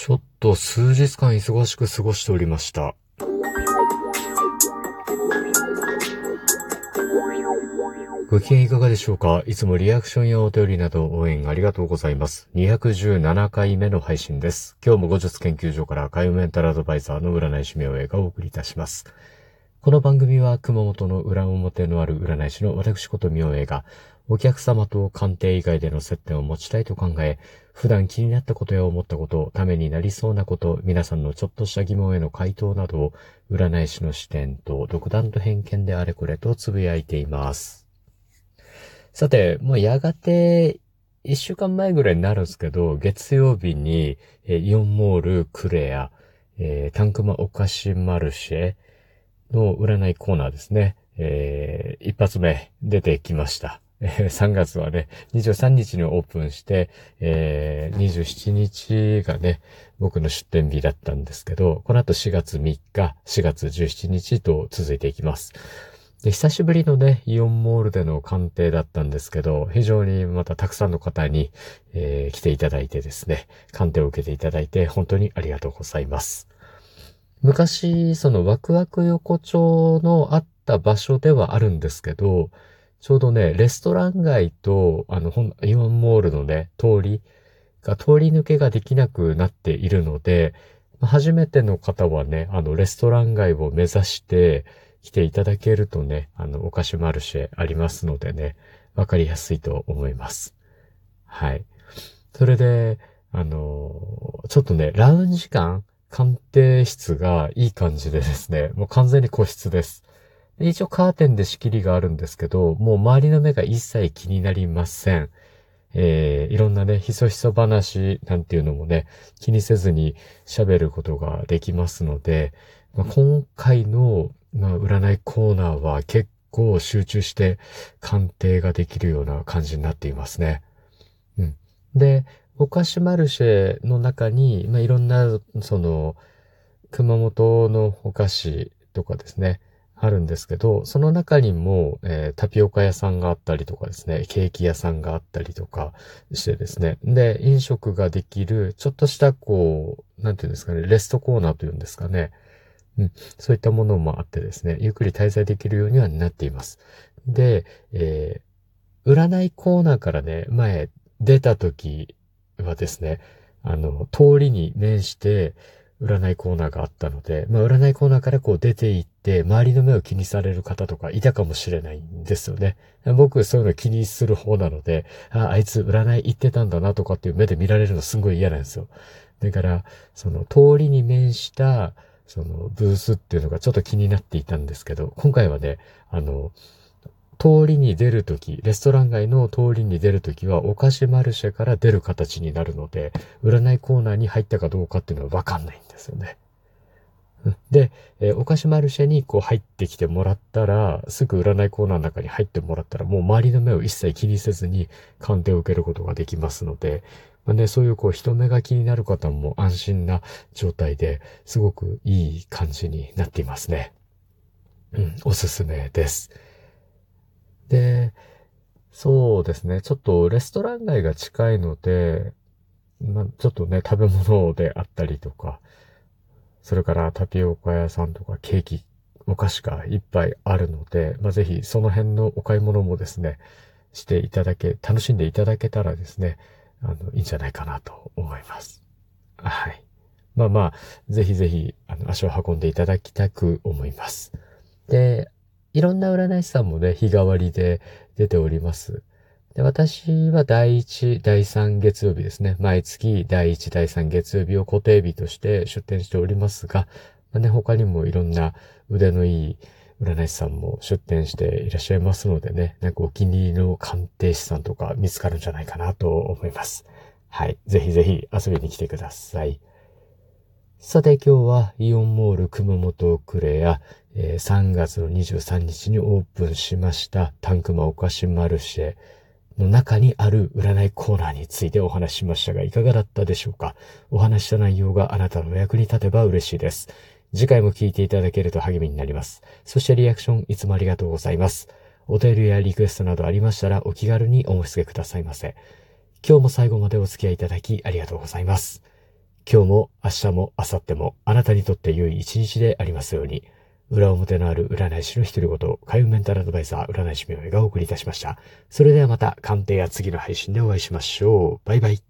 ちょっと数日間忙しく過ごしておりました。ご機嫌いかがでしょうか？いつもリアクションやお便りなど応援ありがとうございます。217回目の配信です。今日も後日研究所から海洋メンタルアドバイザーの占い師名がお送りいたします。この番組は熊本の裏表のある占い師の私こと明恵がお客様と鑑定以外での接点を持ちたいと考え、普段気になったことや思ったこと、ためになりそうなこと、皆さんのちょっとした疑問への回答などを占い師の視点と独断と偏見であれこれとつぶやいています。さて、もうやがて一週間前ぐらいになるんですけど、月曜日に、えイオンモールクレア、えータンクマお菓子マルシェの占いコーナーですね。えー一発目出てきました。えー3月はね、23日にオープンして、えー27日がね、僕の出店日だったんですけど、この後4月3日、4月17日と続いていきます。で、久しぶりのね、イオンモールでの鑑定だったんですけど、非常にまたたくさんの方に、えー来ていただいてですね、鑑定を受けていただいて、本当にありがとうございます。昔、そのワクワク横丁のあった場所ではあるんですけど、ちょうどね、レストラン街と、あの、ほんイオンモールのね、通りが、通り抜けができなくなっているので、初めての方はね、あの、レストラン街を目指して来ていただけるとね、あの、お菓子マルシェありますのでね、わかりやすいと思います。はい。それで、あの、ちょっとね、ラウンジ感、鑑定室がいい感じでですね、もう完全に個室です。一応カーテンで仕切りがあるんですけど、もう周りの目が一切気になりません。えー、いろんなね、ひそひそ話なんていうのもね、気にせずに喋ることができますので、まあ、今回の、まあ、占いコーナーは結構集中して鑑定ができるような感じになっていますね。うん。で、お菓子マルシェの中に、まあ、いろんな、その、熊本のお菓子とかですね、あるんですけど、その中にも、えータピオカ屋さんがあったりとかですね、ケーキ屋さんがあったりとかしてですね、で、飲食ができる、ちょっとしたこう、なんていうんですかね、レストコーナーというんですかね、うん、そういったものもあってですね、ゆっくり滞在できるようにはなっています。で、えー占いコーナーからね、前出た時はですね、あの、通りに面して、占いコーナーがあったので、まあ、占いコーナーからこう出て行って、周りの目を気にされる方とかいたかもしれないんですよね。僕、そういうの気にする方なので、あ、あいつ占い行ってたんだなとかっていう目で見られるのすごい嫌なんですよ。だから、その通りに面した、そのブースっていうのがちょっと気になっていたんですけど、今回はね、あの、通りに出るとき、レストラン街の通りに出るときは、お菓子マルシェから出る形になるので、占いコーナーに入ったかどうかっていうのはわかんないんですよね。で、えーお菓子マルシェにこう入ってきてもらったら、すぐ占いコーナーの中に入ってもらったら、もう周りの目を一切気にせずに鑑定を受けることができますので、まあね、そういうこう人目が気になる方も安心な状態ですごくいい感じになっていますね。うん、おすすめです。で、そうですね。ちょっとレストラン街が近いので、まちょっとね、食べ物であったりとか、それからタピオカ屋さんとかケーキ、お菓子がいっぱいあるので、まあ、ぜひその辺のお買い物もですね、していただけ、楽しんでいただけたらですね、あの、いいんじゃないかなと思います。はい。まあまあ、ぜひぜひ、あの、足を運んでいただきたく思います。で、いろんな占い師さんもね、日替わりで出ております。で、私は第1、第3月曜日ですね。毎月第1、第3月曜日を固定日として出店しておりますが、まあね、他にもいろんな腕のいい占い師さんも出店していらっしゃいますのでね、なんかお気に入りの鑑定士さんとか見つかるんじゃないかなと思います。はい。ぜひぜひ遊びに来てください。さて今日はイオンモール熊本クレア、えー3月の23日にオープンしましたタンクマお菓子マルシェの中にある占いコーナーについてお話ししましたがいかがだったでしょうか？お話しした内容があなたのお役に立てば嬉しいです。次回も聞いていただけると励みになります。そしてリアクションいつもありがとうございます。お便りやリクエストなどありましたらお気軽にお申し付けくださいませ。今日も最後までお付き合いいただきありがとうございます。今日も明日も明後日もあなたにとって良い一日でありますように。裏表のある占い師の一人ごと、海運メンタルアドバイザー占い師名がお送りいたしました。それではまた鑑定や次の配信でお会いしましょう。バイバイ。